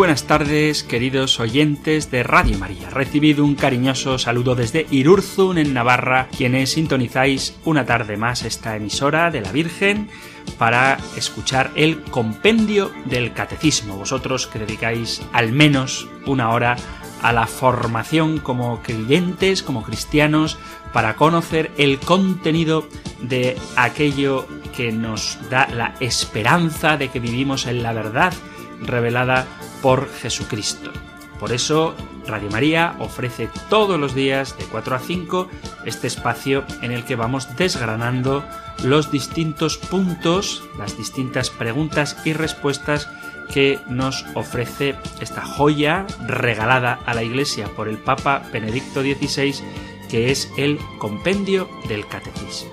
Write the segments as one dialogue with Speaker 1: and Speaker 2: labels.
Speaker 1: Buenas tardes, queridos oyentes de Radio María. Recibido un cariñoso saludo desde Irurzun, en Navarra, quienes sintonizáis una tarde más esta emisora de la Virgen para escuchar el compendio del catecismo. Vosotros que dedicáis al menos una hora a la formación como creyentes, como cristianos, para conocer el contenido de aquello que nos da la esperanza de que vivimos en la verdad revelada por Jesucristo. Por eso Radio María ofrece todos los días de 4 a 5 este espacio en el que vamos desgranando los distintos puntos, las distintas preguntas y respuestas que nos ofrece esta joya regalada a la Iglesia por el Papa Benedicto XVI, que es el Compendio del Catecismo.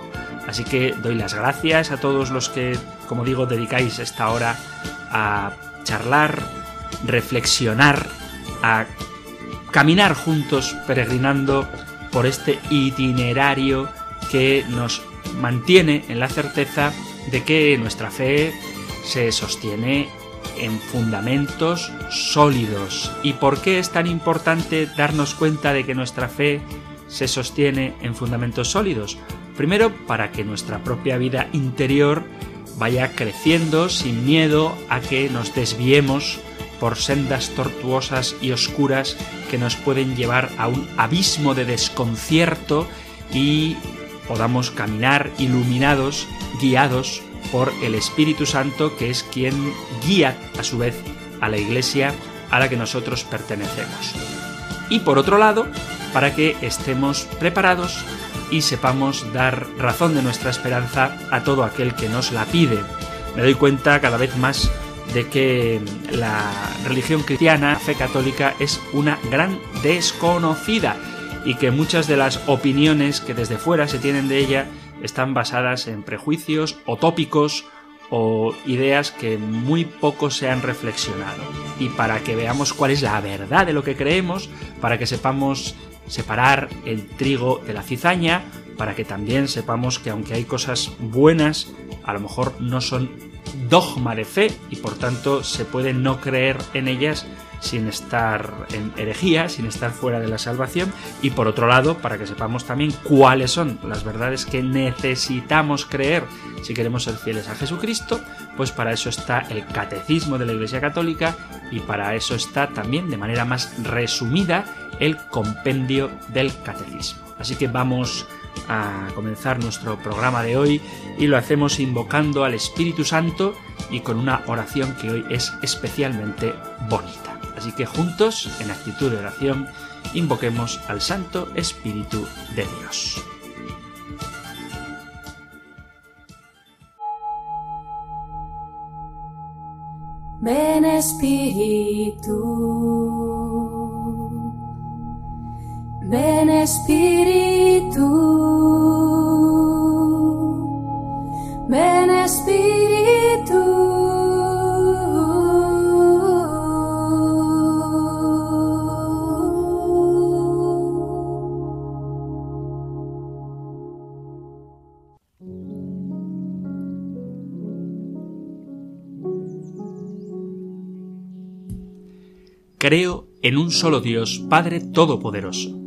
Speaker 1: Así que doy las gracias a todos los que, como digo, dedicáis esta hora a charlar, reflexionar, a caminar juntos peregrinando por este itinerario que nos mantiene en la certeza de que nuestra fe se sostiene en fundamentos sólidos. ¿Y por qué es tan importante darnos cuenta de que nuestra fe se sostiene en fundamentos sólidos? Primero, para que nuestra propia vida interior vaya creciendo sin miedo a que nos desviemos por sendas tortuosas y oscuras que nos pueden llevar a un abismo de desconcierto y podamos caminar iluminados, guiados por el Espíritu Santo, que es quien guía a su vez a la Iglesia a la que nosotros pertenecemos. Y por otro lado, para que estemos preparados y sepamos dar razón de nuestra esperanza a todo aquel que nos la pide. Me doy cuenta cada vez más de que la religión cristiana, fe católica, es una gran desconocida y que muchas de las opiniones que desde fuera se tienen de ella están basadas en prejuicios o tópicos o ideas que muy poco se han reflexionado. Y para que veamos cuál es la verdad de lo que creemos, para que sepamos separar el trigo de la cizaña, para que también sepamos que aunque hay cosas buenas, a lo mejor no son dogma de fe y por tanto se puede no creer en ellas sin estar en herejía, sin estar fuera de la salvación y por otro lado para que sepamos también cuáles son las verdades que necesitamos creer si queremos ser fieles a Jesucristo, pues para eso está el catecismo de la Iglesia Católica y para eso está también de manera más resumida el compendio del catecismo. Así que vamos a comenzar nuestro programa de hoy y lo hacemos invocando al Espíritu Santo y con una oración que hoy es especialmente bonita. Así que juntos, en actitud de oración, invoquemos al Santo Espíritu de Dios.
Speaker 2: Ven Espíritu, ven Espíritu, ven Espíritu.
Speaker 1: Creo en un solo Dios, Padre Todopoderoso,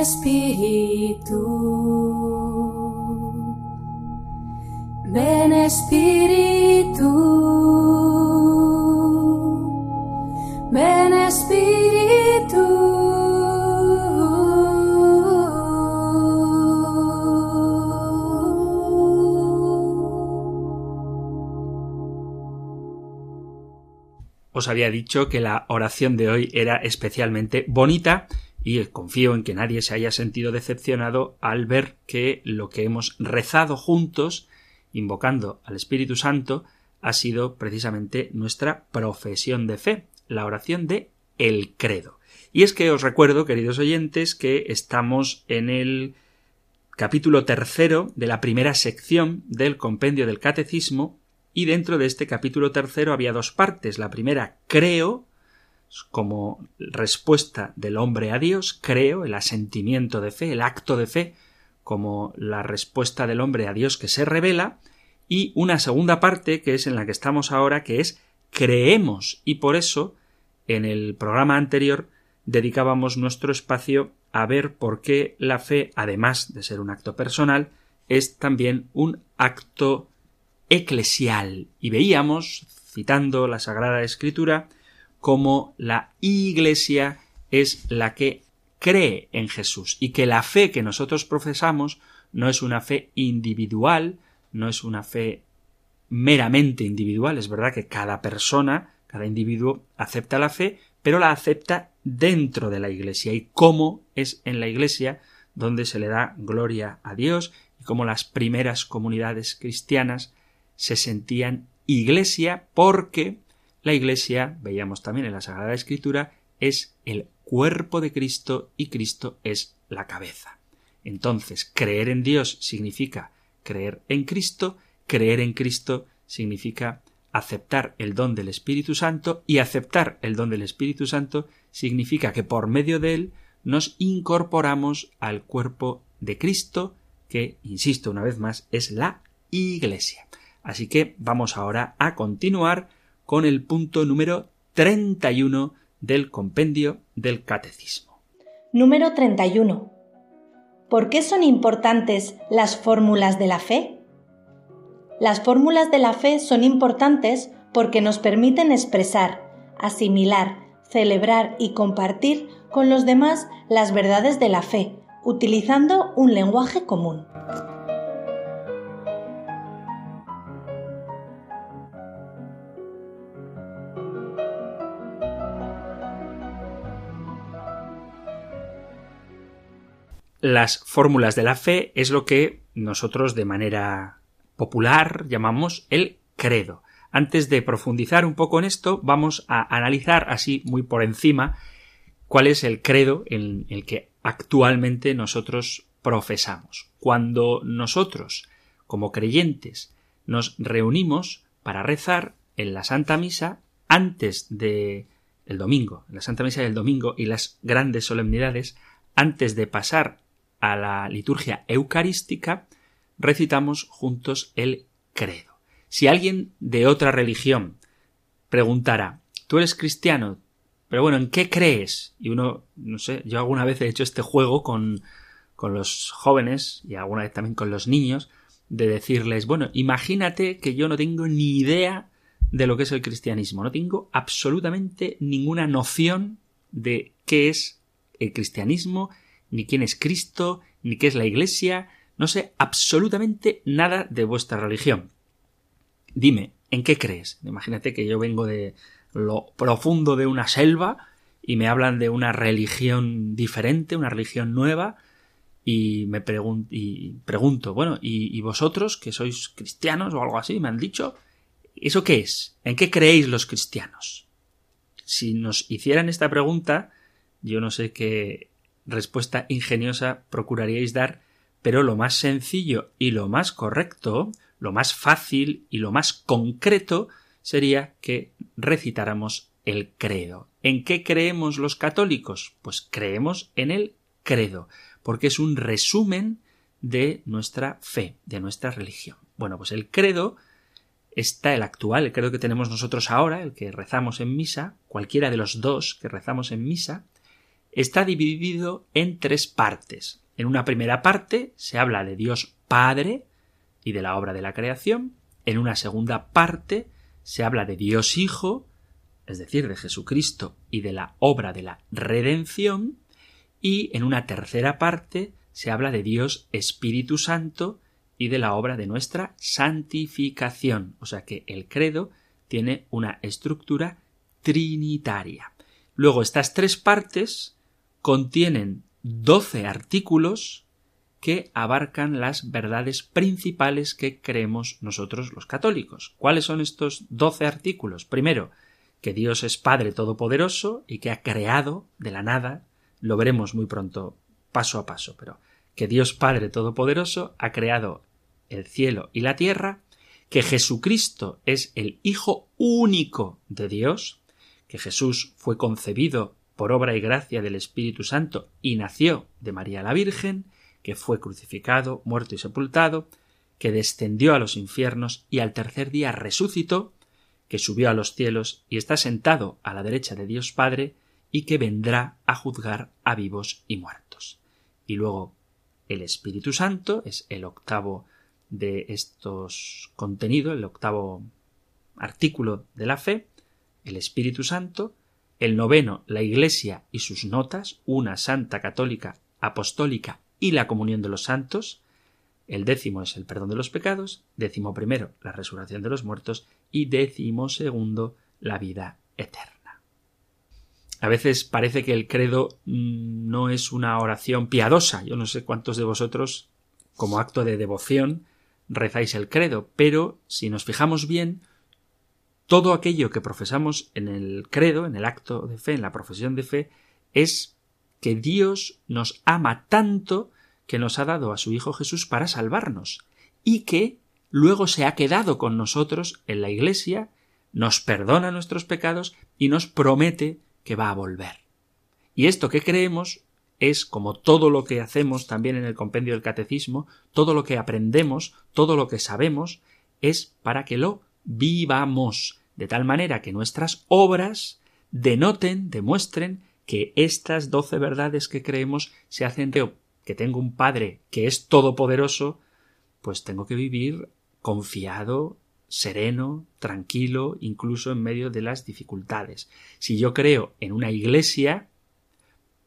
Speaker 2: Ven Espíritu, ven.
Speaker 1: Os había dicho que la oración de hoy era especialmente bonita y confío en que nadie se haya sentido decepcionado al ver que lo que hemos rezado juntos, invocando al Espíritu Santo, ha sido precisamente nuestra profesión de fe, la oración de el credo. Y es que os recuerdo, queridos oyentes, que estamos en el capítulo tercero de la primera sección del compendio del catecismo, y dentro de este capítulo tercero había dos partes. La primera, creo, como respuesta del hombre a Dios, creo, el asentimiento de fe, el acto de fe, como la respuesta del hombre a Dios que se revela, y una segunda parte que es en la que estamos ahora, que es creemos, y por eso en el programa anterior dedicábamos nuestro espacio a ver por qué la fe, además de ser un acto personal, es también un acto eclesial. Y veíamos, citando la Sagrada Escritura, como la Iglesia es la que cree en Jesús y que la fe que nosotros profesamos no es una fe individual, no es una fe meramente individual, es verdad que cada persona, cada individuo acepta la fe, pero la acepta dentro de la Iglesia. Y cómo es en la Iglesia donde se le da gloria a Dios y cómo las primeras comunidades cristianas se sentían Iglesia porque la Iglesia, veíamos también en la Sagrada Escritura, es el cuerpo de Cristo y Cristo es la cabeza. Entonces, creer en Dios significa creer en Cristo, creer en Cristo significa aceptar el don del Espíritu Santo y aceptar el don del Espíritu Santo significa que por medio de él nos incorporamos al cuerpo de Cristo, que, insisto una vez más, es la Iglesia. Así que vamos ahora a continuar con el punto número 31 del compendio del Catecismo.
Speaker 3: Número 31. ¿Por qué son importantes las fórmulas de la fe? Las fórmulas de la fe son importantes porque nos permiten expresar, asimilar, celebrar y compartir con los demás las verdades de la fe, utilizando un lenguaje común.
Speaker 1: Las fórmulas de la fe es lo que nosotros de manera popular llamamos el credo. Antes de profundizar un poco en esto, vamos a analizar así muy por encima cuál es el credo en el que actualmente nosotros profesamos. Cuando nosotros, como creyentes, nos reunimos para rezar en la Santa Misa antes de el domingo, en la Santa Misa del domingo y las grandes solemnidades, antes de pasar a la liturgia eucarística, recitamos juntos el credo. Si alguien de otra religión preguntara, tú eres cristiano, pero bueno, ¿en qué crees? Y uno, no sé, yo alguna vez he hecho este juego con, con los jóvenes y alguna vez también con los niños, de decirles, bueno, imagínate que yo no tengo ni idea de lo que es el cristianismo, no tengo absolutamente ninguna noción de qué es el cristianismo, ni quién es Cristo, ni qué es la Iglesia, no sé absolutamente nada de vuestra religión. Dime, ¿en qué crees? Imagínate que yo vengo de lo profundo de una selva y me hablan de una religión diferente, una religión nueva, y me y pregunto, bueno, ¿y, ¿y, vosotros que sois cristianos o algo así? Me han dicho, ¿eso qué es? ¿En qué creéis los cristianos? Si nos hicieran esta pregunta, yo no sé qué respuesta ingeniosa procuraríais dar, pero lo más sencillo y lo más correcto, lo más fácil y lo más concreto sería que recitáramos el credo. ¿En qué creemos los católicos? Pues creemos en el credo, porque es un resumen de nuestra fe, de nuestra religión. Bueno, pues el credo está el actual, el credo que tenemos nosotros ahora, el que rezamos en misa, cualquiera de los dos que rezamos en misa, está dividido en tres partes. En una primera parte se habla de Dios Padre y de la obra de la creación. En una segunda parte se habla de Dios Hijo, es decir, de Jesucristo y de la obra de la redención. Y en una tercera parte se habla de Dios Espíritu Santo y de la obra de nuestra santificación. O sea que el credo tiene una estructura trinitaria. Luego estas tres partes contienen doce artículos que abarcan las verdades principales que creemos nosotros los católicos. ¿Cuáles son estos doce artículos? Primero, que Dios es Padre Todopoderoso y que ha creado de la nada, lo veremos muy pronto paso a paso, pero que Dios Padre Todopoderoso ha creado el cielo y la tierra, que Jesucristo es el Hijo único de Dios, que Jesús fue concebido por obra y gracia del Espíritu Santo y nació de María la Virgen, que fue crucificado, muerto y sepultado, que descendió a los infiernos y al tercer día resucitó, que subió a los cielos y está sentado a la derecha de Dios Padre, y que vendrá a juzgar a vivos y muertos. Y luego el Espíritu Santo es el octavo de estos contenidos, el octavo artículo de la fe, el Espíritu Santo, el noveno, la Iglesia y sus notas, una santa católica apostólica y la comunión de los santos, el décimo es el perdón de los pecados, décimo primero la resurrección de los muertos y décimo segundo la vida eterna. A veces parece que el credo mm, no es una oración piadosa. Yo no sé cuántos de vosotros, como acto de devoción, rezáis el credo, pero si nos fijamos bien, todo aquello que profesamos en el credo, en el acto de fe, en la profesión de fe, es que Dios nos ama tanto que nos ha dado a su Hijo Jesús para salvarnos y que luego se ha quedado con nosotros en la Iglesia, nos perdona nuestros pecados y nos promete que va a volver. Y esto que creemos es, como todo lo que hacemos también en el compendio del catecismo, todo lo que aprendemos, todo lo que sabemos, es para que lo vivamos, de tal manera que nuestras obras denoten, demuestren que estas doce verdades que creemos se hacen de que tengo un Padre que es todopoderoso, pues tengo que vivir confiado, sereno, tranquilo, incluso en medio de las dificultades. Si yo creo en una iglesia,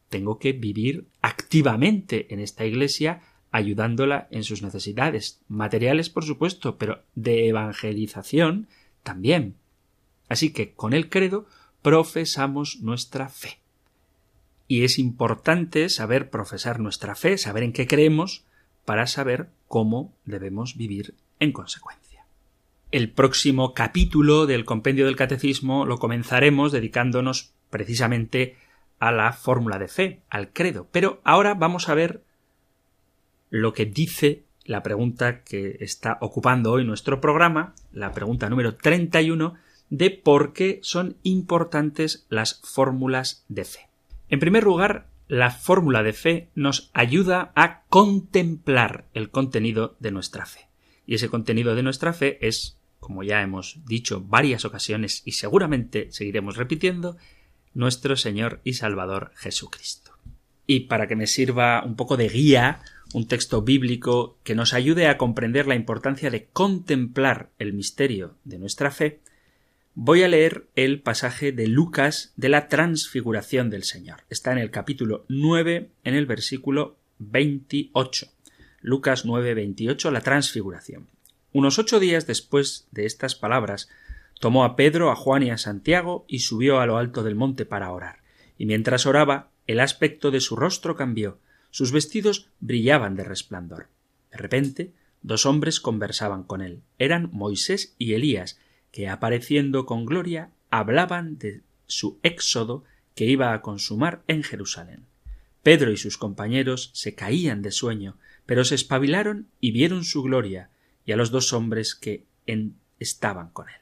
Speaker 1: tengo que vivir activamente en esta iglesia, ayudándola en sus necesidades materiales, por supuesto, pero de evangelización también. Así que con el credo profesamos nuestra fe. Y es importante saber profesar nuestra fe, saber en qué creemos, para saber cómo debemos vivir en consecuencia. El próximo capítulo del compendio del catecismo lo comenzaremos dedicándonos precisamente a la fórmula de fe, al credo. Pero ahora vamos a ver lo que dice la pregunta que está ocupando hoy nuestro programa, la pregunta número 31, de por qué son importantes las fórmulas de fe. En primer lugar, la fórmula de fe nos ayuda a contemplar el contenido de nuestra fe. Y ese contenido de nuestra fe es, como ya hemos dicho varias ocasiones y seguramente seguiremos repitiendo, nuestro Señor y Salvador Jesucristo. Y para que me sirva un poco de guía, un texto bíblico que nos ayude a comprender la importancia de contemplar el misterio de nuestra fe, voy a leer el pasaje de Lucas de la transfiguración del Señor. Está en el capítulo 9, en el versículo 28. Lucas 9, 28, la transfiguración. Unos ocho días después de estas palabras, tomó a Pedro, a Juan y a Santiago y subió a lo alto del monte para orar. Y mientras oraba, el aspecto de su rostro cambió, sus vestidos brillaban de resplandor. De repente, dos hombres conversaban con él. Eran Moisés y Elías, que apareciendo con gloria hablaban de su éxodo que iba a consumar en Jerusalén. Pedro y sus compañeros se caían de sueño, pero se espabilaron y vieron su gloria y a los dos hombres que estaban con él.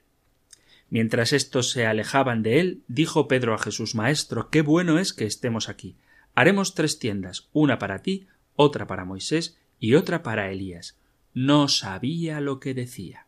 Speaker 1: Mientras éstos se alejaban de él, dijo Pedro a Jesús Maestro, qué bueno es que estemos aquí. Haremos tres tiendas, una para ti, otra para Moisés y otra para Elías. No sabía lo que decía.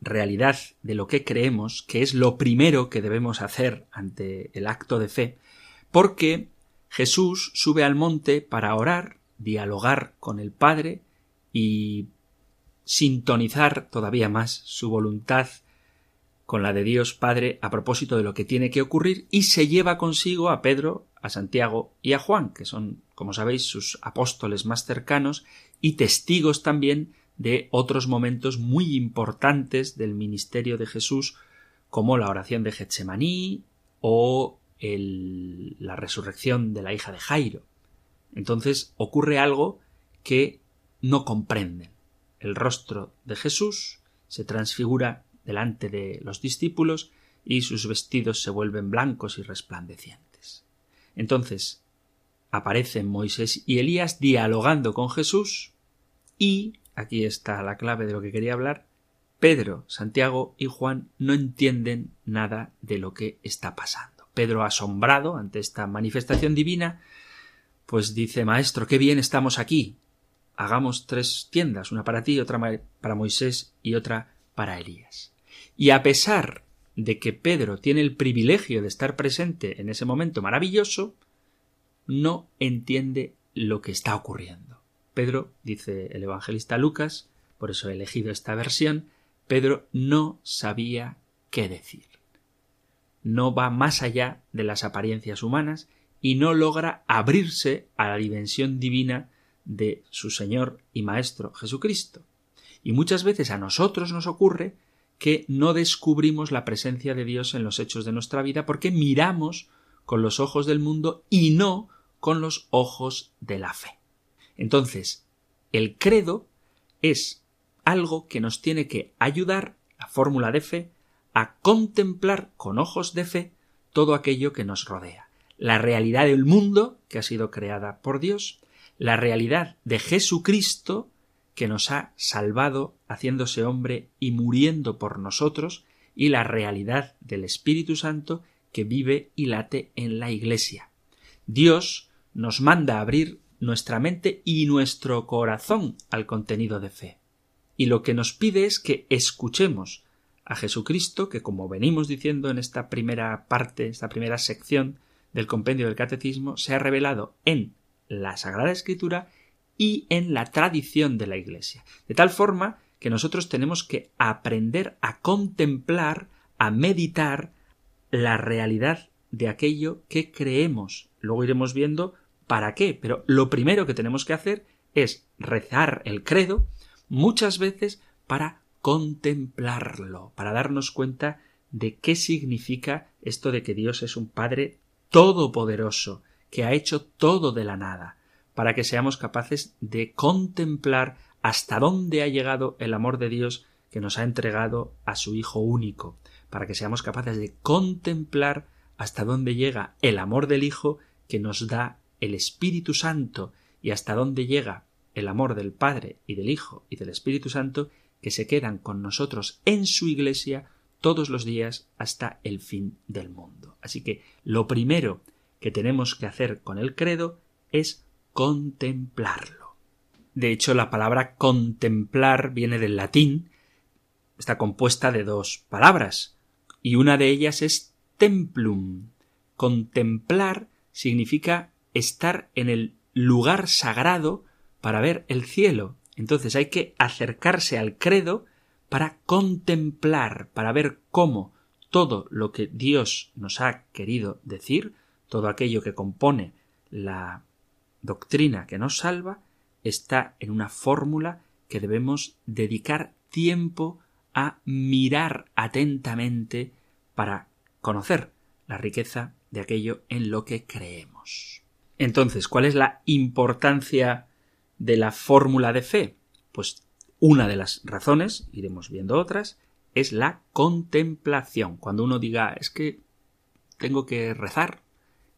Speaker 1: realidad de lo que creemos, que es lo primero que debemos hacer ante el acto de fe, porque Jesús sube al monte para orar, dialogar con el Padre y sintonizar todavía más su voluntad con la de Dios Padre a propósito de lo que tiene que ocurrir y se lleva consigo a Pedro, a Santiago y a Juan, que son, como sabéis, sus apóstoles más cercanos y testigos también de otros momentos muy importantes del ministerio de Jesús, como la oración de Getsemaní o la resurrección de la hija de Jairo. Entonces ocurre algo que no comprenden. El rostro de Jesús se transfigura delante de los discípulos y sus vestidos se vuelven blancos y resplandecientes. Entonces aparecen Moisés y Elías dialogando con Jesús y, aquí está la clave de lo que quería hablar, Pedro, Santiago y Juan no entienden nada de lo que está pasando. Pedro, asombrado ante esta manifestación divina, pues dice Maestro, qué bien estamos aquí. Hagamos tres tiendas, una para ti, otra para Moisés y otra para Elías. Y a pesar de que Pedro tiene el privilegio de estar presente en ese momento maravilloso, no entiende lo que está ocurriendo. Pedro, dice el evangelista Lucas, por eso he elegido esta versión, Pedro no sabía qué decir. No va más allá de las apariencias humanas y no logra abrirse a la dimensión divina de su Señor y Maestro Jesucristo. Y muchas veces a nosotros nos ocurre que no descubrimos la presencia de Dios en los hechos de nuestra vida porque miramos con los ojos del mundo y no con los ojos de la fe. Entonces, el credo es algo que nos tiene que ayudar, la fórmula de fe, a contemplar con ojos de fe todo aquello que nos rodea. La realidad del mundo, que ha sido creada por Dios, la realidad de Jesucristo, que nos ha salvado haciéndose hombre y muriendo por nosotros, y la realidad del Espíritu Santo que vive y late en la Iglesia. Dios nos manda abrir nuestra mente y nuestro corazón al contenido de fe. Y lo que nos pide es que escuchemos a Jesucristo, que como venimos diciendo en esta primera parte, esta primera sección del compendio del Catecismo, se ha revelado en la Sagrada Escritura y en la tradición de la Iglesia. De tal forma que nosotros tenemos que aprender a contemplar, a meditar la realidad de aquello que creemos. Luego iremos viendo para qué, pero lo primero que tenemos que hacer es rezar el credo muchas veces para contemplarlo, para darnos cuenta de qué significa esto de que Dios es un Padre todopoderoso, que ha hecho todo de la nada, para que seamos capaces de contemplar hasta dónde ha llegado el amor de Dios que nos ha entregado a su Hijo único, para que seamos capaces de contemplar hasta dónde llega el amor del Hijo que nos da el Espíritu Santo y hasta dónde llega el amor del Padre y del Hijo y del Espíritu Santo que se quedan con nosotros en su iglesia todos los días hasta el fin del mundo. Así que lo primero que tenemos que hacer con el credo es contemplarlo. De hecho, la palabra contemplar viene del latín, está compuesta de dos palabras, y una de ellas es templum. Contemplar significa estar en el lugar sagrado para ver el cielo. Entonces hay que acercarse al credo para contemplar, para ver cómo todo lo que Dios nos ha querido decir, todo aquello que compone la doctrina que nos salva, está en una fórmula que debemos dedicar tiempo a mirar atentamente para conocer la riqueza de aquello en lo que creemos. Entonces, ¿cuál es la importancia de la fórmula de fe? Pues una de las razones, iremos viendo otras, es la contemplación. Cuando uno diga, es que tengo que rezar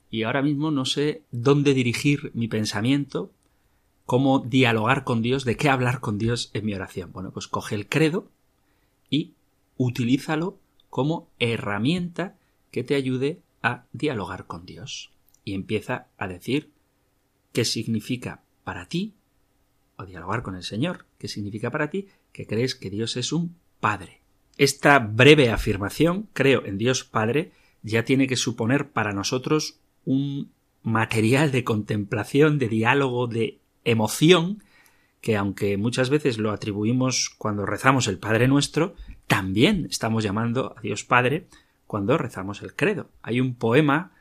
Speaker 1: y ahora mismo no sé dónde dirigir mi pensamiento, cómo dialogar con Dios, de qué hablar con Dios en mi oración. Bueno, pues coge el credo y utilízalo como herramienta que te ayude a dialogar con Dios. Y empieza a decir qué significa para ti o dialogar con el Señor, que significa para ti que crees que Dios es un Padre. Esta breve afirmación, creo en Dios Padre, ya tiene que suponer para nosotros un material de contemplación, de diálogo, de emoción, que aunque muchas veces lo atribuimos cuando rezamos el Padre nuestro, también estamos llamando a Dios Padre cuando rezamos el credo. Hay un poema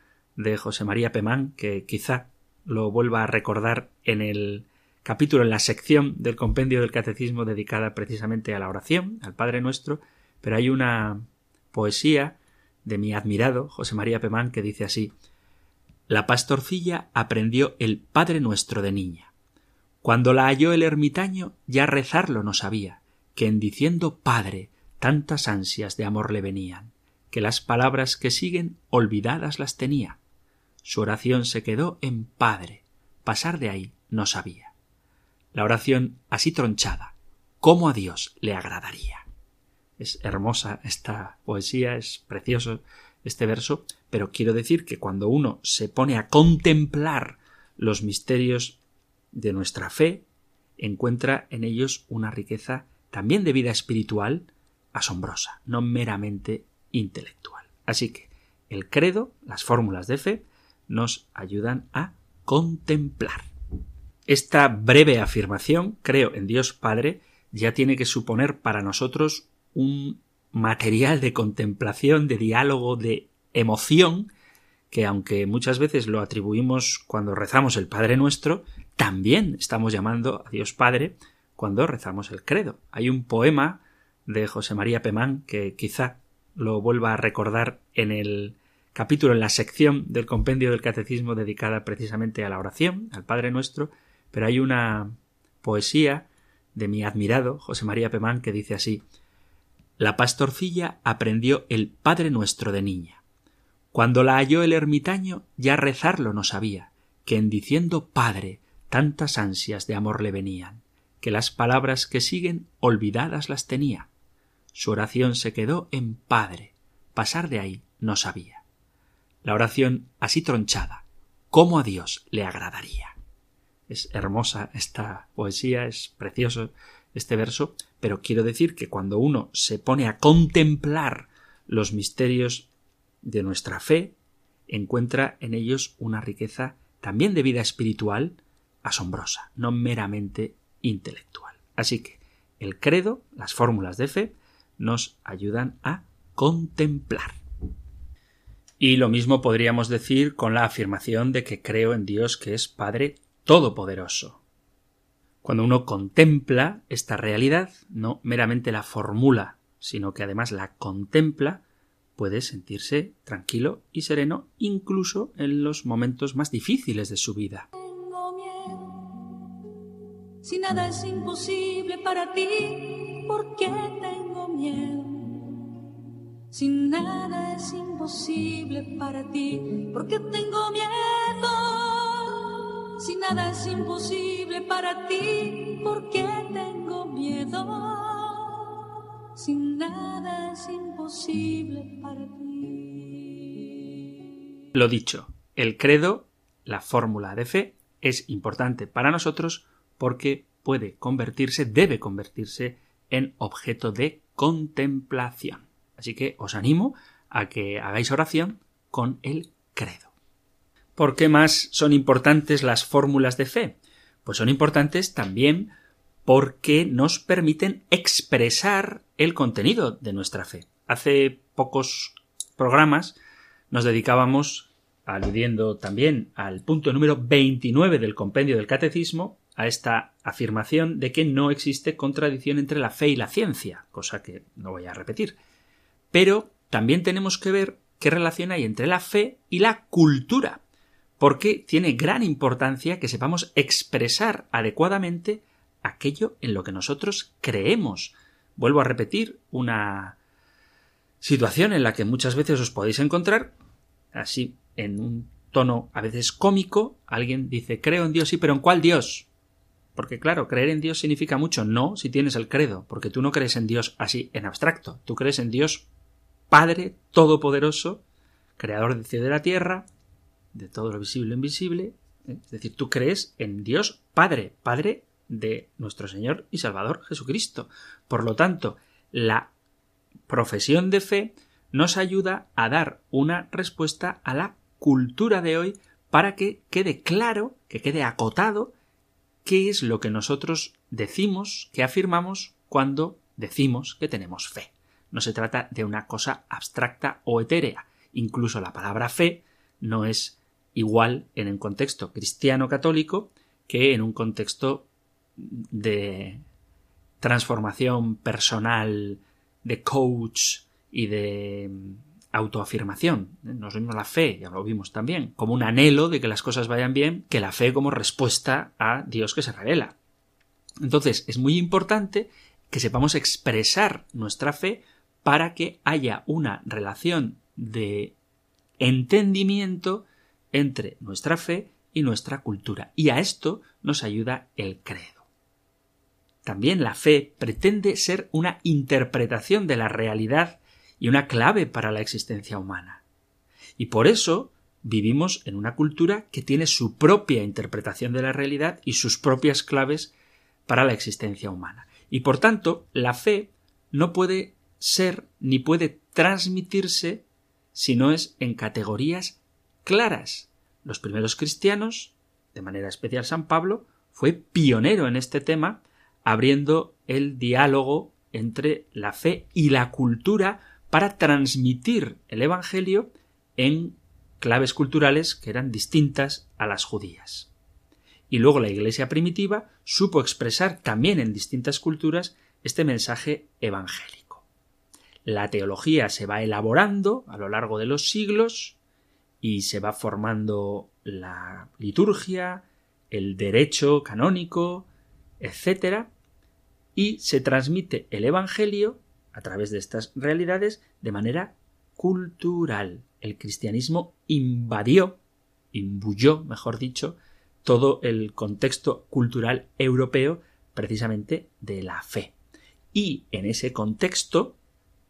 Speaker 1: de José María Pemán que quizá lo vuelva a recordar en el capítulo, en la sección del compendio del catecismo dedicada precisamente a la oración, al Padre Nuestro, pero hay una poesía de mi admirado José María Pemán que dice así La pastorcilla aprendió el Padre Nuestro de niña. Cuando la halló el ermitaño ya rezarlo no sabía, que en diciendo Padre tantas ansias de amor le venían, que las palabras que siguen olvidadas las tenía. Su oración se quedó en Padre, pasar de ahí no sabía la oración así tronchada, ¿cómo a Dios le agradaría? Es hermosa esta poesía, es precioso este verso, pero quiero decir que cuando uno se pone a contemplar los misterios de nuestra fe, encuentra en ellos una riqueza también de vida espiritual asombrosa, no meramente intelectual. Así que el credo, las fórmulas de fe, nos ayudan a contemplar. Esta breve afirmación, creo en Dios Padre, ya tiene que suponer para nosotros un material de contemplación, de diálogo, de emoción, que aunque muchas veces lo atribuimos cuando rezamos el Padre nuestro, también estamos llamando a Dios Padre cuando rezamos el credo. Hay un poema de José María Pemán que quizá lo vuelva a recordar en el capítulo, en la sección del compendio del catecismo dedicada precisamente a la oración, al Padre nuestro, pero hay una poesía de mi admirado José María Pemán que dice así La pastorcilla aprendió el Padre Nuestro de niña. Cuando la halló el ermitaño ya rezarlo no sabía, que en diciendo Padre tantas ansias de amor le venían, que las palabras que siguen olvidadas las tenía. Su oración se quedó en Padre, pasar de ahí no sabía. La oración así tronchada, ¿cómo a Dios le agradaría? Es hermosa esta poesía, es precioso este verso, pero quiero decir que cuando uno se pone a contemplar los misterios de nuestra fe, encuentra en ellos una riqueza también de vida espiritual asombrosa, no meramente intelectual. Así que el credo, las fórmulas de fe, nos ayudan a contemplar. Y lo mismo podríamos decir con la afirmación de que creo en Dios que es Padre todopoderoso. Cuando uno contempla esta realidad, no meramente la formula, sino que además la contempla, puede sentirse tranquilo y sereno incluso en los momentos más difíciles de su vida.
Speaker 2: Tengo. Si nada es imposible para ti, ¿por qué tengo miedo? Si nada es imposible para ti, ¿por qué tengo miedo? Si nada es imposible para ti, ¿por qué tengo miedo? Si nada es imposible para ti.
Speaker 1: Lo dicho, el credo, la fórmula de fe, es importante para nosotros porque puede convertirse, debe convertirse en objeto de contemplación. Así que os animo a que hagáis oración con el credo. ¿Por qué más son importantes las fórmulas de fe? Pues son importantes también porque nos permiten expresar el contenido de nuestra fe. Hace pocos programas nos dedicábamos, aludiendo también al punto número 29 del compendio del catecismo, a esta afirmación de que no existe contradicción entre la fe y la ciencia, cosa que no voy a repetir. Pero también tenemos que ver qué relación hay entre la fe y la cultura, porque tiene gran importancia que sepamos expresar adecuadamente aquello en lo que nosotros creemos. Vuelvo a repetir una situación en la que muchas veces os podéis encontrar, así en un tono a veces cómico, alguien dice creo en Dios, sí, pero ¿en cuál Dios? Porque claro, creer en Dios significa mucho no si tienes el credo, porque tú no crees en Dios así en abstracto, tú crees en Dios Padre Todopoderoso, Creador del cielo y de la tierra, de todo lo visible e invisible, ¿eh? es decir, tú crees en Dios Padre, Padre de nuestro Señor y Salvador Jesucristo. Por lo tanto, la profesión de fe nos ayuda a dar una respuesta a la cultura de hoy para que quede claro, que quede acotado qué es lo que nosotros decimos, que afirmamos cuando decimos que tenemos fe. No se trata de una cosa abstracta o etérea. Incluso la palabra fe no es igual en un contexto cristiano católico que en un contexto de transformación personal, de coach y de autoafirmación. Nos vimos la fe, ya lo vimos también, como un anhelo de que las cosas vayan bien, que la fe como respuesta a Dios que se revela. Entonces, es muy importante que sepamos expresar nuestra fe para que haya una relación de entendimiento entre nuestra fe y nuestra cultura. Y a esto nos ayuda el credo. También la fe pretende ser una interpretación de la realidad y una clave para la existencia humana. Y por eso vivimos en una cultura que tiene su propia interpretación de la realidad y sus propias claves para la existencia humana. Y por tanto, la fe no puede ser ni puede transmitirse si no es en categorías claras. Los primeros cristianos, de manera especial San Pablo, fue pionero en este tema, abriendo el diálogo entre la fe y la cultura para transmitir el Evangelio en claves culturales que eran distintas a las judías. Y luego la Iglesia primitiva supo expresar también en distintas culturas este mensaje evangélico. La teología se va elaborando a lo largo de los siglos y se va formando la liturgia, el derecho canónico, etc. y se transmite el Evangelio a través de estas realidades de manera cultural. El cristianismo invadió, imbuyó, mejor dicho, todo el contexto cultural europeo precisamente de la fe. Y en ese contexto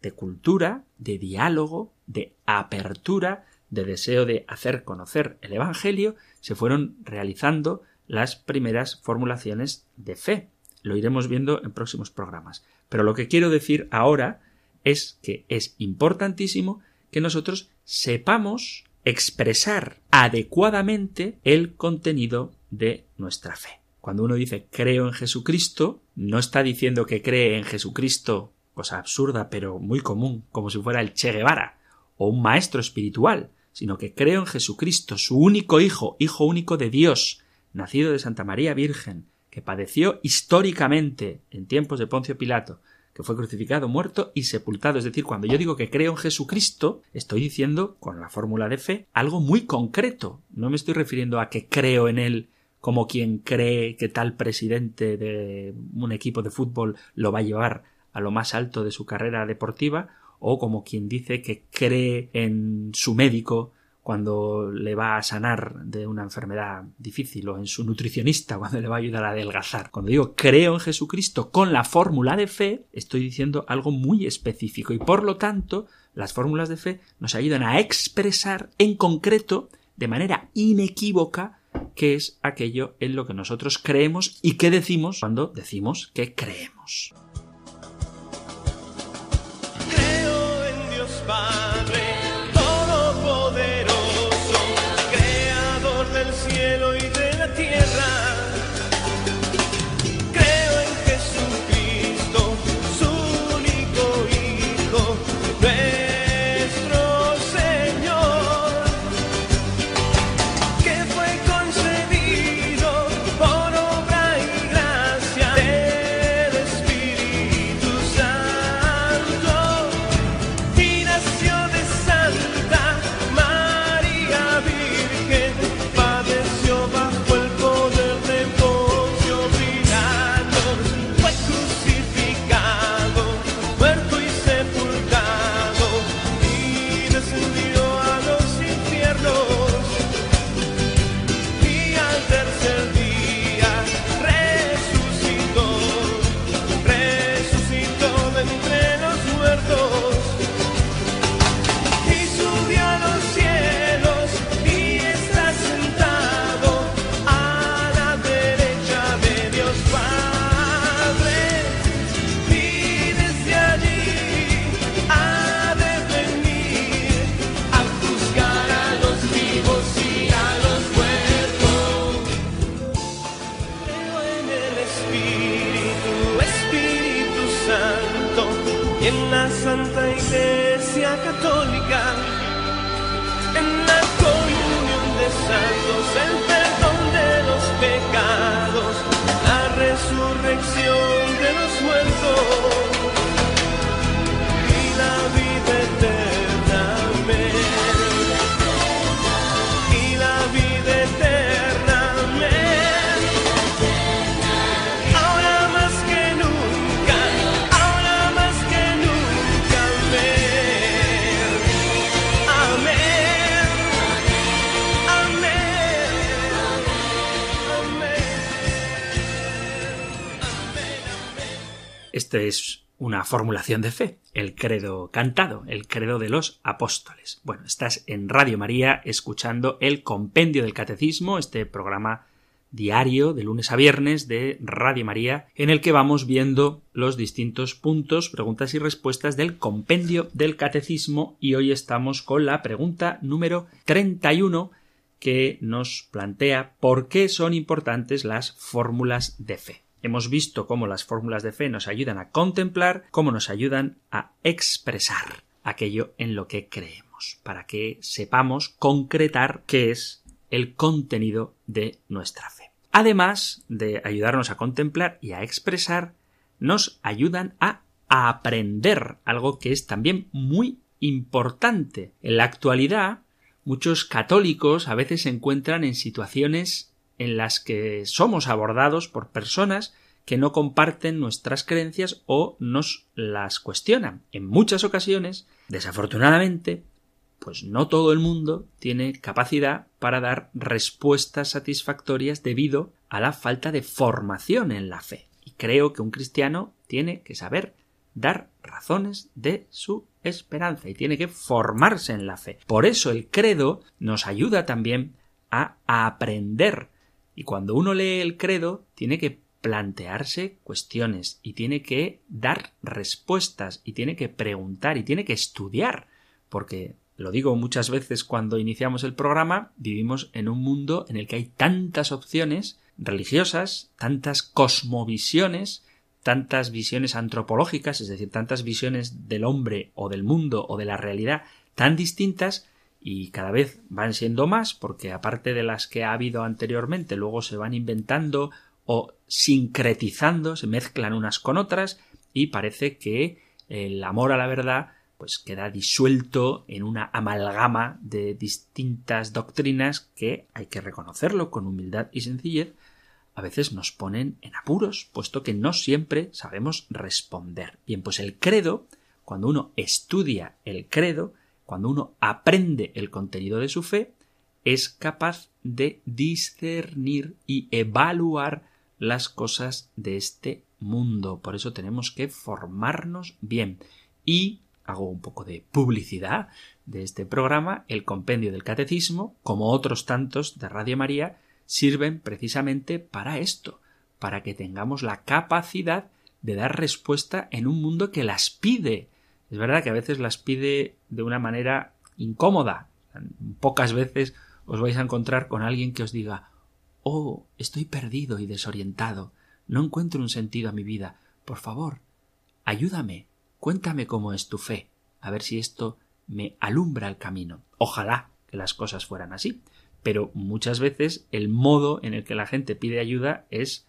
Speaker 1: de cultura, de diálogo, de apertura, de deseo de hacer conocer el Evangelio, se fueron realizando las primeras formulaciones de fe. Lo iremos viendo en próximos programas. Pero lo que quiero decir ahora es que es importantísimo que nosotros sepamos expresar adecuadamente el contenido de nuestra fe. Cuando uno dice creo en Jesucristo, no está diciendo que cree en Jesucristo, cosa absurda pero muy común, como si fuera el Che Guevara o un maestro espiritual, sino que creo en Jesucristo, su único Hijo, Hijo único de Dios, nacido de Santa María Virgen, que padeció históricamente en tiempos de Poncio Pilato, que fue crucificado, muerto y sepultado. Es decir, cuando yo digo que creo en Jesucristo, estoy diciendo, con la fórmula de fe, algo muy concreto. No me estoy refiriendo a que creo en Él como quien cree que tal presidente de un equipo de fútbol lo va a llevar a lo más alto de su carrera deportiva, o como quien dice que cree en su médico cuando le va a sanar de una enfermedad difícil o en su nutricionista cuando le va a ayudar a adelgazar. Cuando digo creo en Jesucristo con la fórmula de fe, estoy diciendo algo muy específico y por lo tanto las fórmulas de fe nos ayudan a expresar en concreto de manera inequívoca qué es aquello en lo que nosotros creemos y qué decimos cuando decimos que creemos. Este es una formulación de fe, el credo cantado, el credo de los apóstoles. Bueno, estás en Radio María escuchando el Compendio del Catecismo, este programa diario de lunes a viernes de Radio María, en el que vamos viendo los distintos puntos, preguntas y respuestas del Compendio del Catecismo y hoy estamos con la pregunta número 31 que nos plantea por qué son importantes las fórmulas de fe. Hemos visto cómo las fórmulas de fe nos ayudan a contemplar, cómo nos ayudan a expresar aquello en lo que creemos, para que sepamos concretar qué es el contenido de nuestra fe. Además de ayudarnos a contemplar y a expresar, nos ayudan a aprender, algo que es también muy importante. En la actualidad, muchos católicos a veces se encuentran en situaciones en las que somos abordados por personas que no comparten nuestras creencias o nos las cuestionan. En muchas ocasiones, desafortunadamente, pues no todo el mundo tiene capacidad para dar respuestas satisfactorias debido a la falta de formación en la fe. Y creo que un cristiano tiene que saber dar razones de su esperanza y tiene que formarse en la fe. Por eso el credo nos ayuda también a aprender y cuando uno lee el credo, tiene que plantearse cuestiones y tiene que dar respuestas y tiene que preguntar y tiene que estudiar, porque lo digo muchas veces cuando iniciamos el programa, vivimos en un mundo en el que hay tantas opciones religiosas, tantas cosmovisiones, tantas visiones antropológicas, es decir, tantas visiones del hombre o del mundo o de la realidad tan distintas y cada vez van siendo más porque aparte de las que ha habido anteriormente luego se van inventando o sincretizando, se mezclan unas con otras y parece que el amor a la verdad pues queda disuelto en una amalgama de distintas doctrinas que hay que reconocerlo con humildad y sencillez a veces nos ponen en apuros, puesto que no siempre sabemos responder. Bien, pues el credo, cuando uno estudia el credo, cuando uno aprende el contenido de su fe, es capaz de discernir y evaluar las cosas de este mundo. Por eso tenemos que formarnos bien. Y hago un poco de publicidad de este programa, el compendio del catecismo, como otros tantos de Radio María, sirven precisamente para esto, para que tengamos la capacidad de dar respuesta en un mundo que las pide. Es verdad que a veces las pide de una manera incómoda. Pocas veces os vais a encontrar con alguien que os diga Oh, estoy perdido y desorientado. No encuentro un sentido a mi vida. Por favor, ayúdame. Cuéntame cómo es tu fe. A ver si esto me alumbra el camino. Ojalá que las cosas fueran así. Pero muchas veces el modo en el que la gente pide ayuda es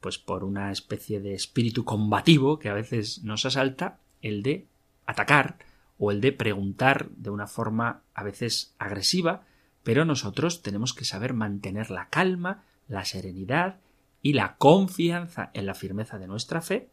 Speaker 1: pues por una especie de espíritu combativo que a veces nos asalta, el de atacar o el de preguntar de una forma a veces agresiva, pero nosotros tenemos que saber mantener la calma, la serenidad y la confianza en la firmeza de nuestra fe,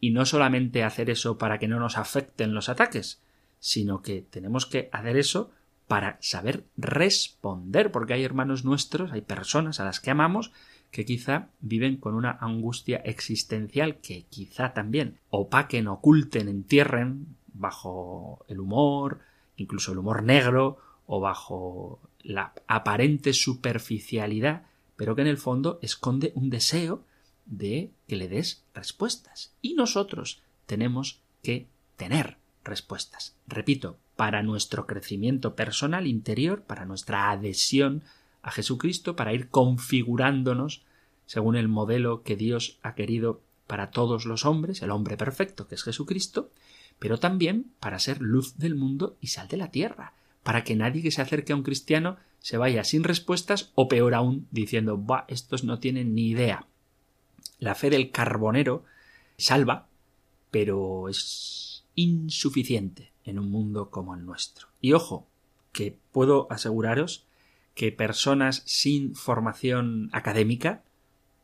Speaker 1: y no solamente hacer eso para que no nos afecten los ataques, sino que tenemos que hacer eso para saber responder, porque hay hermanos nuestros, hay personas a las que amamos, que quizá viven con una angustia existencial que quizá también opaquen, oculten, entierren bajo el humor, incluso el humor negro o bajo la aparente superficialidad, pero que en el fondo esconde un deseo de que le des respuestas. Y nosotros tenemos que tener respuestas. Repito, para nuestro crecimiento personal interior, para nuestra adhesión a Jesucristo, para ir configurándonos según el modelo que Dios ha querido para todos los hombres, el hombre perfecto que es Jesucristo, pero también para ser luz del mundo y sal de la tierra, para que nadie que se acerque a un cristiano se vaya sin respuestas o peor aún diciendo, va, estos no tienen ni idea. La fe del carbonero salva, pero es insuficiente en un mundo como el nuestro. Y ojo, que puedo aseguraros que personas sin formación académica,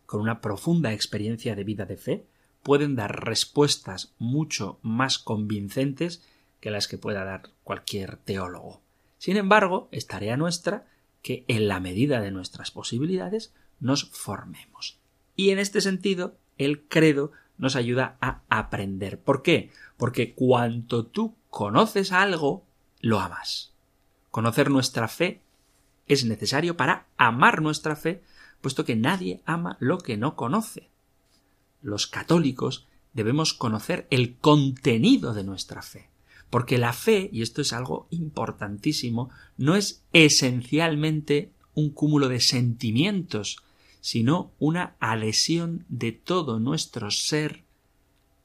Speaker 1: con una profunda experiencia de vida de fe, pueden dar respuestas mucho más convincentes que las que pueda dar cualquier teólogo. Sin embargo, es tarea nuestra que en la medida de nuestras posibilidades nos formemos. Y en este sentido, el credo nos ayuda a aprender. ¿Por qué? Porque cuanto tú conoces algo, lo amas. Conocer nuestra fe es necesario para amar nuestra fe, puesto que nadie ama lo que no conoce. Los católicos debemos conocer el contenido de nuestra fe. Porque la fe, y esto es algo importantísimo, no es esencialmente un cúmulo de sentimientos, sino una adhesión de todo nuestro ser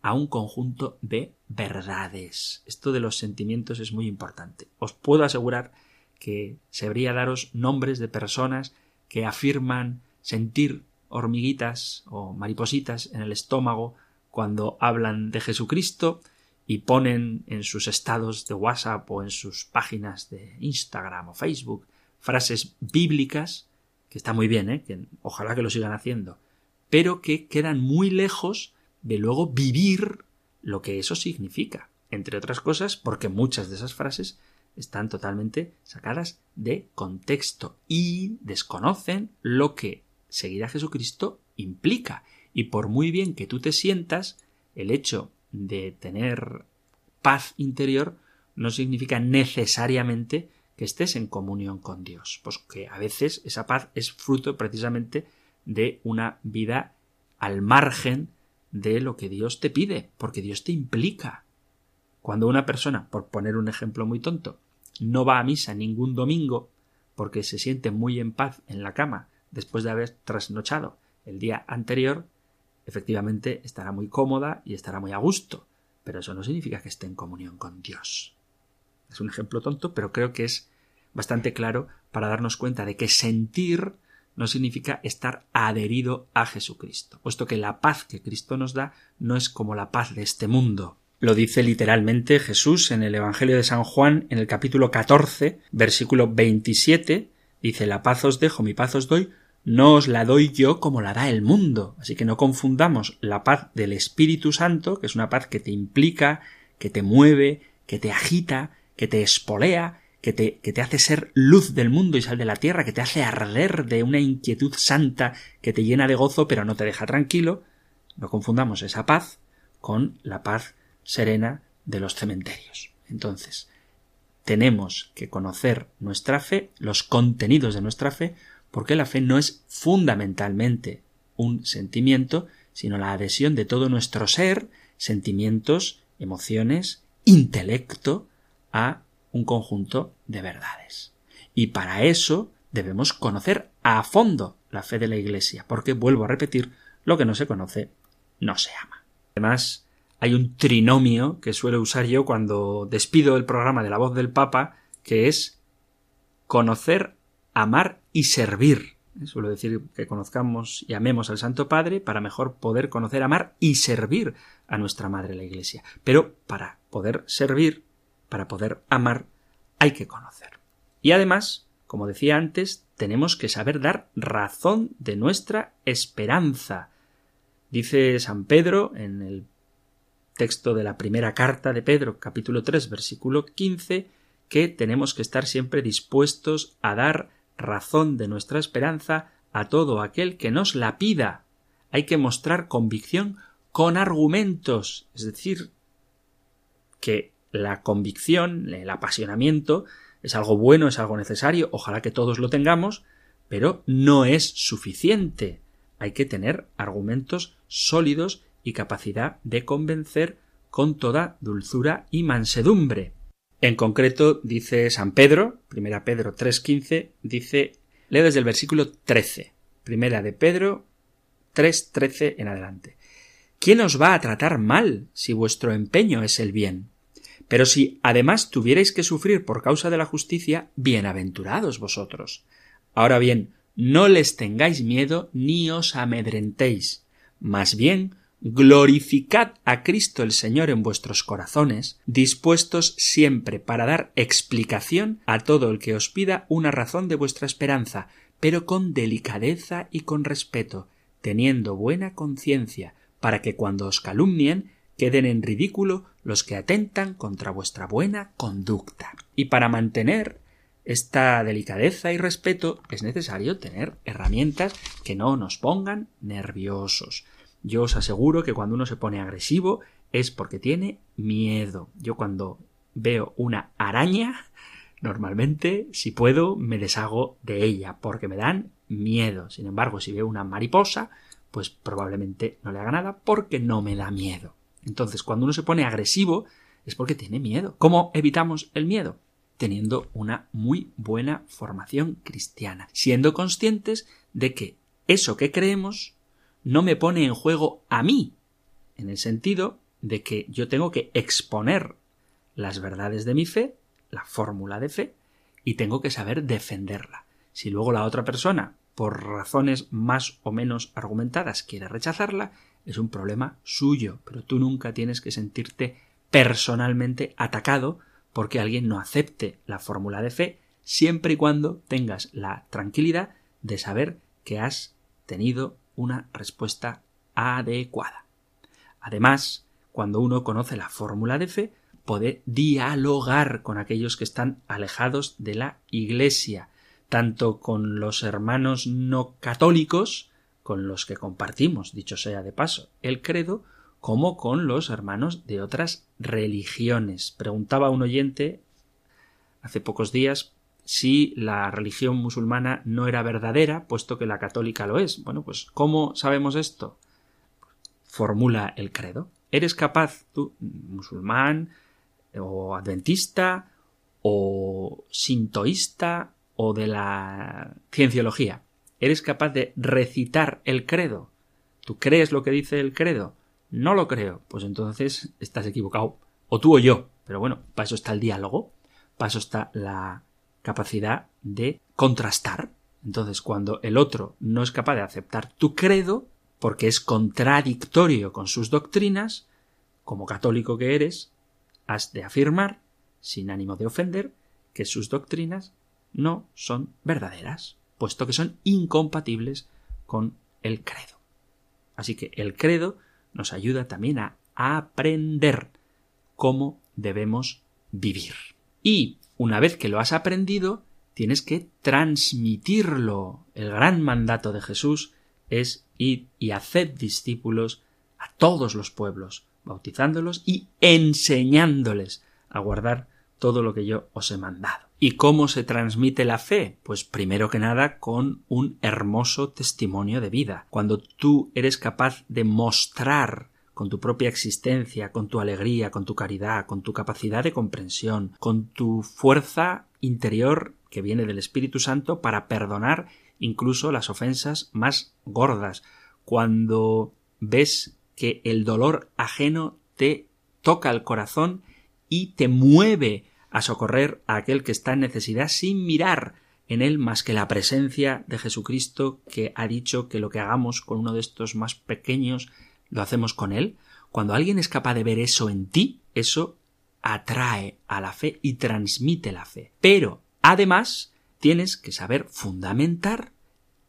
Speaker 1: a un conjunto de verdades. Esto de los sentimientos es muy importante. Os puedo asegurar que sabría daros nombres de personas que afirman sentir hormiguitas o maripositas en el estómago cuando hablan de Jesucristo y ponen en sus estados de WhatsApp o en sus páginas de Instagram o Facebook frases bíblicas, que está muy bien, ¿eh? que ojalá que lo sigan haciendo, pero que quedan muy lejos de luego vivir lo que eso significa. Entre otras cosas, porque muchas de esas frases están totalmente sacadas de contexto y desconocen lo que seguir a Jesucristo implica. Y por muy bien que tú te sientas, el hecho de tener paz interior no significa necesariamente que estés en comunión con Dios, pues que a veces esa paz es fruto precisamente de una vida al margen de lo que Dios te pide, porque Dios te implica. Cuando una persona, por poner un ejemplo muy tonto, no va a misa ningún domingo porque se siente muy en paz en la cama después de haber trasnochado el día anterior, efectivamente estará muy cómoda y estará muy a gusto, pero eso no significa que esté en comunión con Dios. Es un ejemplo tonto, pero creo que es bastante claro para darnos cuenta de que sentir no significa estar adherido a Jesucristo, puesto que la paz que Cristo nos da no es como la paz de este mundo. Lo dice literalmente Jesús en el Evangelio de San Juan en el capítulo 14, versículo 27, dice la paz os dejo, mi paz os doy, no os la doy yo como la da el mundo. Así que no confundamos la paz del Espíritu Santo, que es una paz que te implica, que te mueve, que te agita, que te espolea, que te, que te hace ser luz del mundo y sal de la tierra, que te hace arder de una inquietud santa que te llena de gozo pero no te deja tranquilo, no confundamos esa paz con la paz serena de los cementerios. Entonces, tenemos que conocer nuestra fe, los contenidos de nuestra fe, porque la fe no es fundamentalmente un sentimiento, sino la adhesión de todo nuestro ser, sentimientos, emociones, intelecto, a un conjunto de verdades. Y para eso debemos conocer a fondo la fe de la Iglesia, porque vuelvo a repetir, lo que no se conoce no se ama. Además, hay un trinomio que suelo usar yo cuando despido el programa de la voz del Papa, que es conocer, amar y servir. Suelo decir que conozcamos y amemos al Santo Padre para mejor poder conocer, amar y servir a nuestra Madre la Iglesia. Pero para poder servir, para poder amar, hay que conocer. Y además, como decía antes, tenemos que saber dar razón de nuestra esperanza. Dice San Pedro en el texto de la primera carta de Pedro, capítulo 3, versículo 15, que tenemos que estar siempre dispuestos a dar razón de nuestra esperanza a todo aquel que nos la pida. Hay que mostrar convicción con argumentos, es decir, que la convicción, el apasionamiento, es algo bueno, es algo necesario, ojalá que todos lo tengamos, pero no es suficiente. Hay que tener argumentos sólidos y capacidad de convencer con toda dulzura y mansedumbre. En concreto, dice San Pedro, primera Pedro 3.15, dice, leo desde el versículo 13, primera de Pedro 3.13 en adelante. ¿Quién os va a tratar mal si vuestro empeño es el bien? Pero si además tuvierais que sufrir por causa de la justicia, bienaventurados vosotros. Ahora bien, no les tengáis miedo ni os amedrentéis. Más bien, glorificad a Cristo el Señor en vuestros corazones, dispuestos siempre para dar explicación a todo el que os pida una razón de vuestra esperanza, pero con delicadeza y con respeto, teniendo buena conciencia, para que cuando os calumnien queden en ridículo los que atentan contra vuestra buena conducta. Y para mantener esta delicadeza y respeto es necesario tener herramientas que no nos pongan nerviosos. Yo os aseguro que cuando uno se pone agresivo es porque tiene miedo. Yo cuando veo una araña, normalmente, si puedo, me deshago de ella, porque me dan miedo. Sin embargo, si veo una mariposa, pues probablemente no le haga nada porque no me da miedo. Entonces, cuando uno se pone agresivo, es porque tiene miedo. ¿Cómo evitamos el miedo? Teniendo una muy buena formación cristiana, siendo conscientes de que eso que creemos no me pone en juego a mí, en el sentido de que yo tengo que exponer las verdades de mi fe, la fórmula de fe, y tengo que saber defenderla. Si luego la otra persona, por razones más o menos argumentadas, quiere rechazarla, es un problema suyo, pero tú nunca tienes que sentirte personalmente atacado porque alguien no acepte la fórmula de fe, siempre y cuando tengas la tranquilidad de saber que has tenido una respuesta adecuada. Además, cuando uno conoce la fórmula de fe, puede dialogar con aquellos que están alejados de la Iglesia, tanto con los hermanos no católicos, con los que compartimos, dicho sea de paso, el credo, como con los hermanos de otras religiones. Preguntaba un oyente hace pocos días si la religión musulmana no era verdadera, puesto que la católica lo es. Bueno, pues ¿cómo sabemos esto? Formula el credo. ¿Eres capaz, tú, musulmán, o adventista, o sintoísta, o de la cienciología? ¿Eres capaz de recitar el credo? ¿Tú crees lo que dice el credo? No lo creo. Pues entonces estás equivocado. O tú o yo. Pero bueno, para eso está el diálogo, para eso está la capacidad de contrastar. Entonces, cuando el otro no es capaz de aceptar tu credo, porque es contradictorio con sus doctrinas, como católico que eres, has de afirmar, sin ánimo de ofender, que sus doctrinas no son verdaderas, puesto que son incompatibles con el credo. Así que el credo nos ayuda también a aprender cómo debemos vivir. Y una vez que lo has aprendido, tienes que transmitirlo. El gran mandato de Jesús es ir y hacer discípulos a todos los pueblos, bautizándolos y enseñándoles a guardar todo lo que yo os he mandado. ¿Y cómo se transmite la fe? Pues primero que nada con un hermoso testimonio de vida. Cuando tú eres capaz de mostrar con tu propia existencia, con tu alegría, con tu caridad, con tu capacidad de comprensión, con tu fuerza interior que viene del Espíritu Santo para perdonar incluso las ofensas más gordas, cuando ves que el dolor ajeno te toca el corazón y te mueve a socorrer a aquel que está en necesidad sin mirar en él más que la presencia de Jesucristo que ha dicho que lo que hagamos con uno de estos más pequeños lo hacemos con él. Cuando alguien es capaz de ver eso en ti, eso atrae a la fe y transmite la fe. Pero, además, tienes que saber fundamentar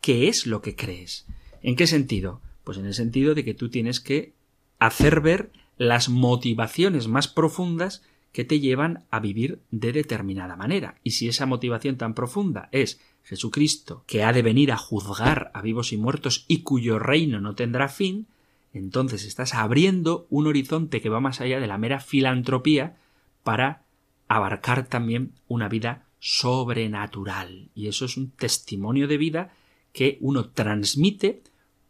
Speaker 1: qué es lo que crees. ¿En qué sentido? Pues en el sentido de que tú tienes que hacer ver las motivaciones más profundas que te llevan a vivir de determinada manera. Y si esa motivación tan profunda es Jesucristo, que ha de venir a juzgar a vivos y muertos y cuyo reino no tendrá fin, entonces estás abriendo un horizonte que va más allá de la mera filantropía para abarcar también una vida sobrenatural. Y eso es un testimonio de vida que uno transmite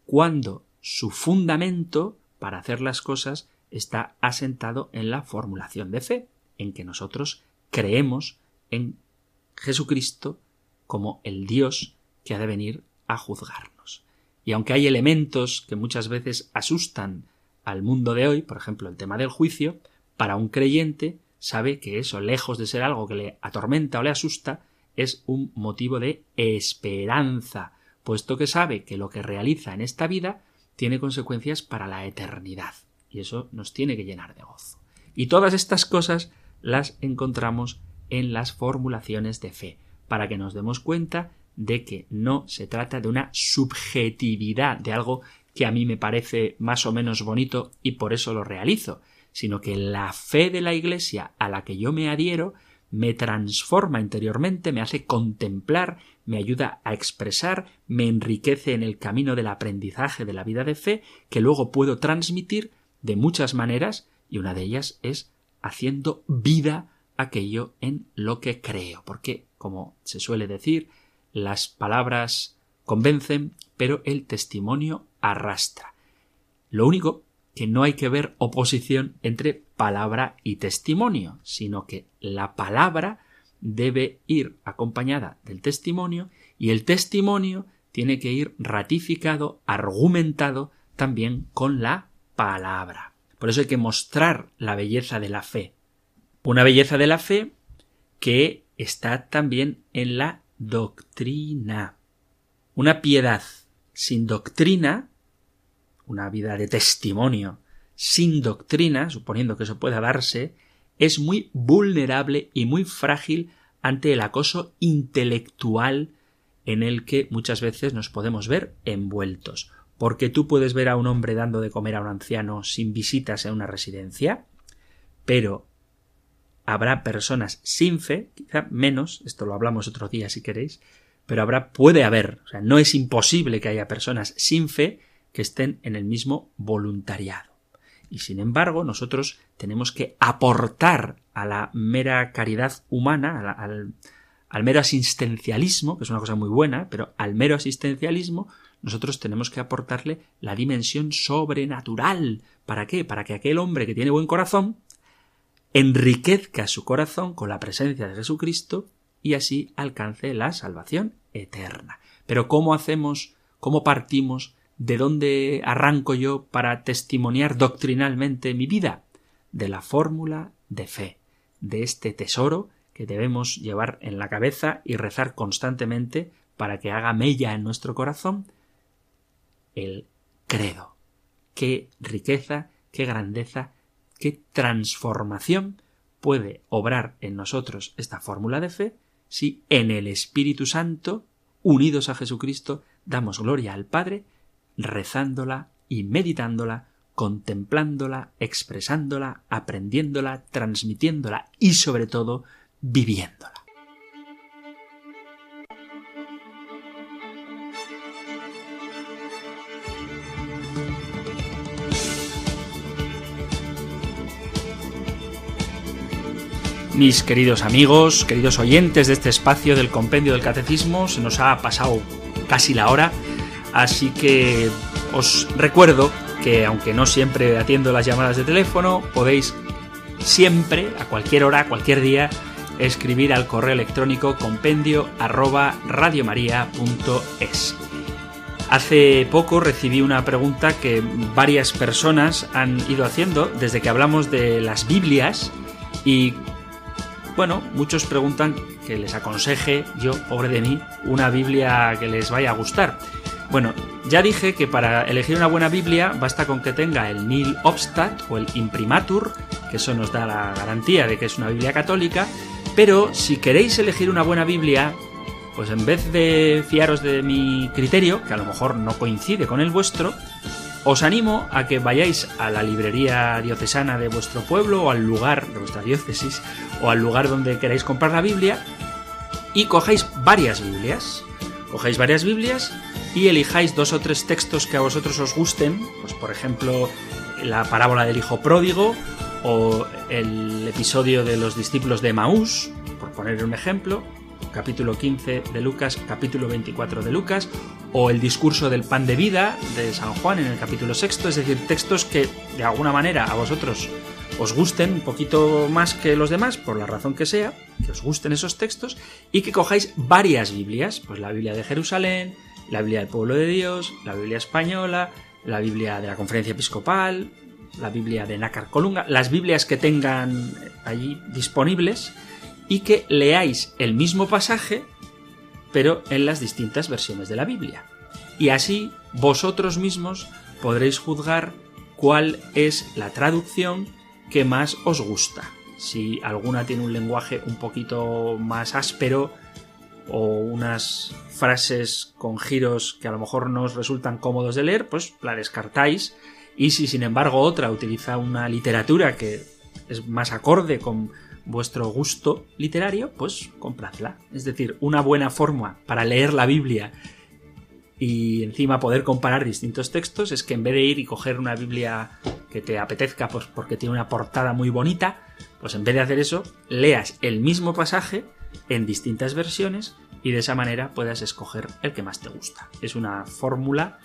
Speaker 1: cuando su fundamento para hacer las cosas está asentado en la formulación de fe, en que nosotros creemos en Jesucristo como el Dios que ha de venir a juzgarnos. Y aunque hay elementos que muchas veces asustan al mundo de hoy, por ejemplo el tema del juicio, para un creyente sabe que eso, lejos de ser algo que le atormenta o le asusta, es un motivo de esperanza, puesto que sabe que lo que realiza en esta vida tiene consecuencias para la eternidad y eso nos tiene que llenar de gozo. Y todas estas cosas las encontramos en las formulaciones de fe, para que nos demos cuenta de que no se trata de una subjetividad, de algo que a mí me parece más o menos bonito y por eso lo realizo, sino que la fe de la Iglesia a la que yo me adhiero me transforma interiormente, me hace contemplar, me ayuda a expresar, me enriquece en el camino del aprendizaje de la vida de fe, que luego puedo transmitir de muchas maneras y una de ellas es haciendo vida aquello en lo que creo, porque, como se suele decir, las palabras convencen, pero el testimonio arrastra. Lo único que no hay que ver oposición entre palabra y testimonio, sino que la palabra debe ir acompañada del testimonio y el testimonio tiene que ir ratificado, argumentado también con la palabra. Por eso hay que mostrar la belleza de la fe. Una belleza de la fe que está también en la doctrina. Una piedad sin doctrina, una vida de testimonio sin doctrina, suponiendo que eso pueda darse, es muy vulnerable y muy frágil ante el acoso intelectual en el que muchas veces nos podemos ver envueltos porque tú puedes ver a un hombre dando de comer a un anciano sin visitas en una residencia, pero habrá personas sin fe, quizá menos, esto lo hablamos otro día si queréis, pero habrá, puede haber, o sea, no es imposible que haya personas sin fe que estén en el mismo voluntariado. Y sin embargo, nosotros tenemos que aportar a la mera caridad humana, al, al mero asistencialismo, que es una cosa muy buena, pero al mero asistencialismo nosotros tenemos que aportarle la dimensión sobrenatural. ¿Para qué? Para que aquel hombre que tiene buen corazón enriquezca su corazón con la presencia de Jesucristo y así alcance la salvación eterna. Pero ¿cómo hacemos, cómo partimos, de dónde arranco yo para testimoniar doctrinalmente mi vida? De la fórmula de fe, de este tesoro que debemos llevar en la cabeza y rezar constantemente para que haga mella en nuestro corazón el credo. Qué riqueza, qué grandeza, qué transformación puede obrar en nosotros esta fórmula de fe si en el Espíritu Santo, unidos a Jesucristo, damos gloria al Padre, rezándola y meditándola, contemplándola, expresándola, aprendiéndola, transmitiéndola y sobre todo viviéndola. Mis queridos amigos, queridos oyentes de este espacio del compendio del catecismo, se nos ha pasado casi la hora, así que os recuerdo que aunque no siempre atiendo las llamadas de teléfono, podéis siempre, a cualquier hora, cualquier día, escribir al correo electrónico compendio arroba. Hace poco recibí una pregunta que varias personas han ido haciendo desde que hablamos de las Biblias y bueno, muchos preguntan que les aconseje yo, pobre de mí, una Biblia que les vaya a gustar. Bueno, ya dije que para elegir una buena Biblia basta con que tenga el Nil Obstat o el Imprimatur, que eso nos da la garantía de que es una Biblia católica, pero si queréis elegir una buena Biblia, pues en vez de fiaros de mi criterio, que a lo mejor no coincide con el vuestro, os animo a que vayáis a la librería diocesana de vuestro pueblo o al lugar de vuestra diócesis o al lugar donde queráis comprar la Biblia y cojáis varias Biblias. Cojáis varias Biblias y elijáis dos o tres textos que a vosotros os gusten, pues por ejemplo la parábola del hijo pródigo o el episodio de los discípulos de Maús, por poner un ejemplo, capítulo 15 de Lucas, capítulo 24 de Lucas, o el discurso del pan de vida de San Juan en el capítulo sexto, es decir, textos que de alguna manera a vosotros os gusten un poquito más que los demás, por la razón que sea, que os gusten esos textos, y que cojáis varias Biblias, pues la Biblia de Jerusalén, la Biblia del Pueblo de Dios, la Biblia española, la Biblia de la Conferencia Episcopal, la Biblia de Nácar Colunga, las Biblias que tengan allí disponibles, y que leáis el mismo pasaje, pero en las distintas versiones de la Biblia. Y así vosotros mismos podréis juzgar cuál es la traducción que más os gusta. Si alguna tiene un lenguaje un poquito más áspero o unas frases con giros que a lo mejor no os resultan cómodos de leer, pues la descartáis. Y si sin embargo otra utiliza una literatura que es más acorde con vuestro gusto literario, pues compradla. Es decir, una buena forma para leer la Biblia y encima poder comparar distintos textos es que en vez de ir y coger una Biblia que te apetezca pues porque tiene una portada muy bonita, pues en vez de hacer eso, leas el mismo pasaje en distintas versiones y de esa manera puedas escoger el que más te gusta. Es una fórmula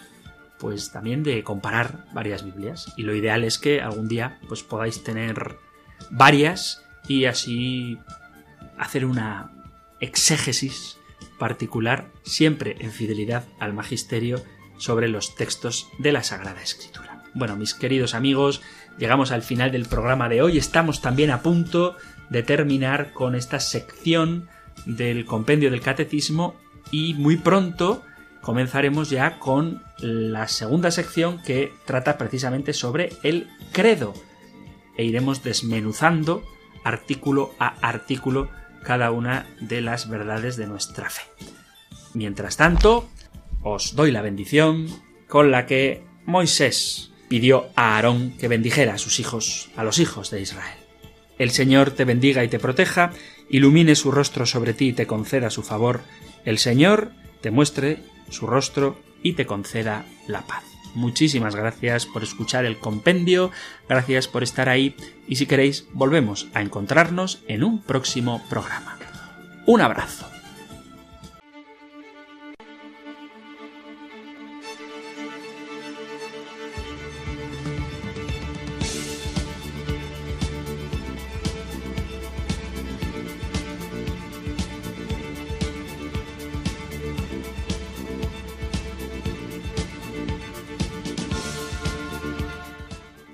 Speaker 1: pues también de comparar varias Biblias y lo ideal es que algún día pues podáis tener varias y así hacer una exégesis particular, siempre en fidelidad al magisterio, sobre los textos de la Sagrada Escritura. Bueno, mis queridos amigos, llegamos al final del programa de hoy. Estamos también a punto de terminar con esta sección del compendio del catecismo y muy pronto comenzaremos ya con la segunda sección que trata precisamente sobre el credo e iremos desmenuzando artículo a artículo cada una de las verdades de nuestra fe. Mientras tanto, os doy la bendición con la que Moisés pidió a Aarón que bendijera a sus hijos, a los hijos de Israel. El Señor te bendiga y te proteja, ilumine su rostro sobre ti y te conceda su favor. El Señor te muestre su rostro y te conceda la paz. Muchísimas gracias por escuchar el compendio, gracias por estar ahí y si queréis volvemos a encontrarnos en un próximo programa. Un abrazo.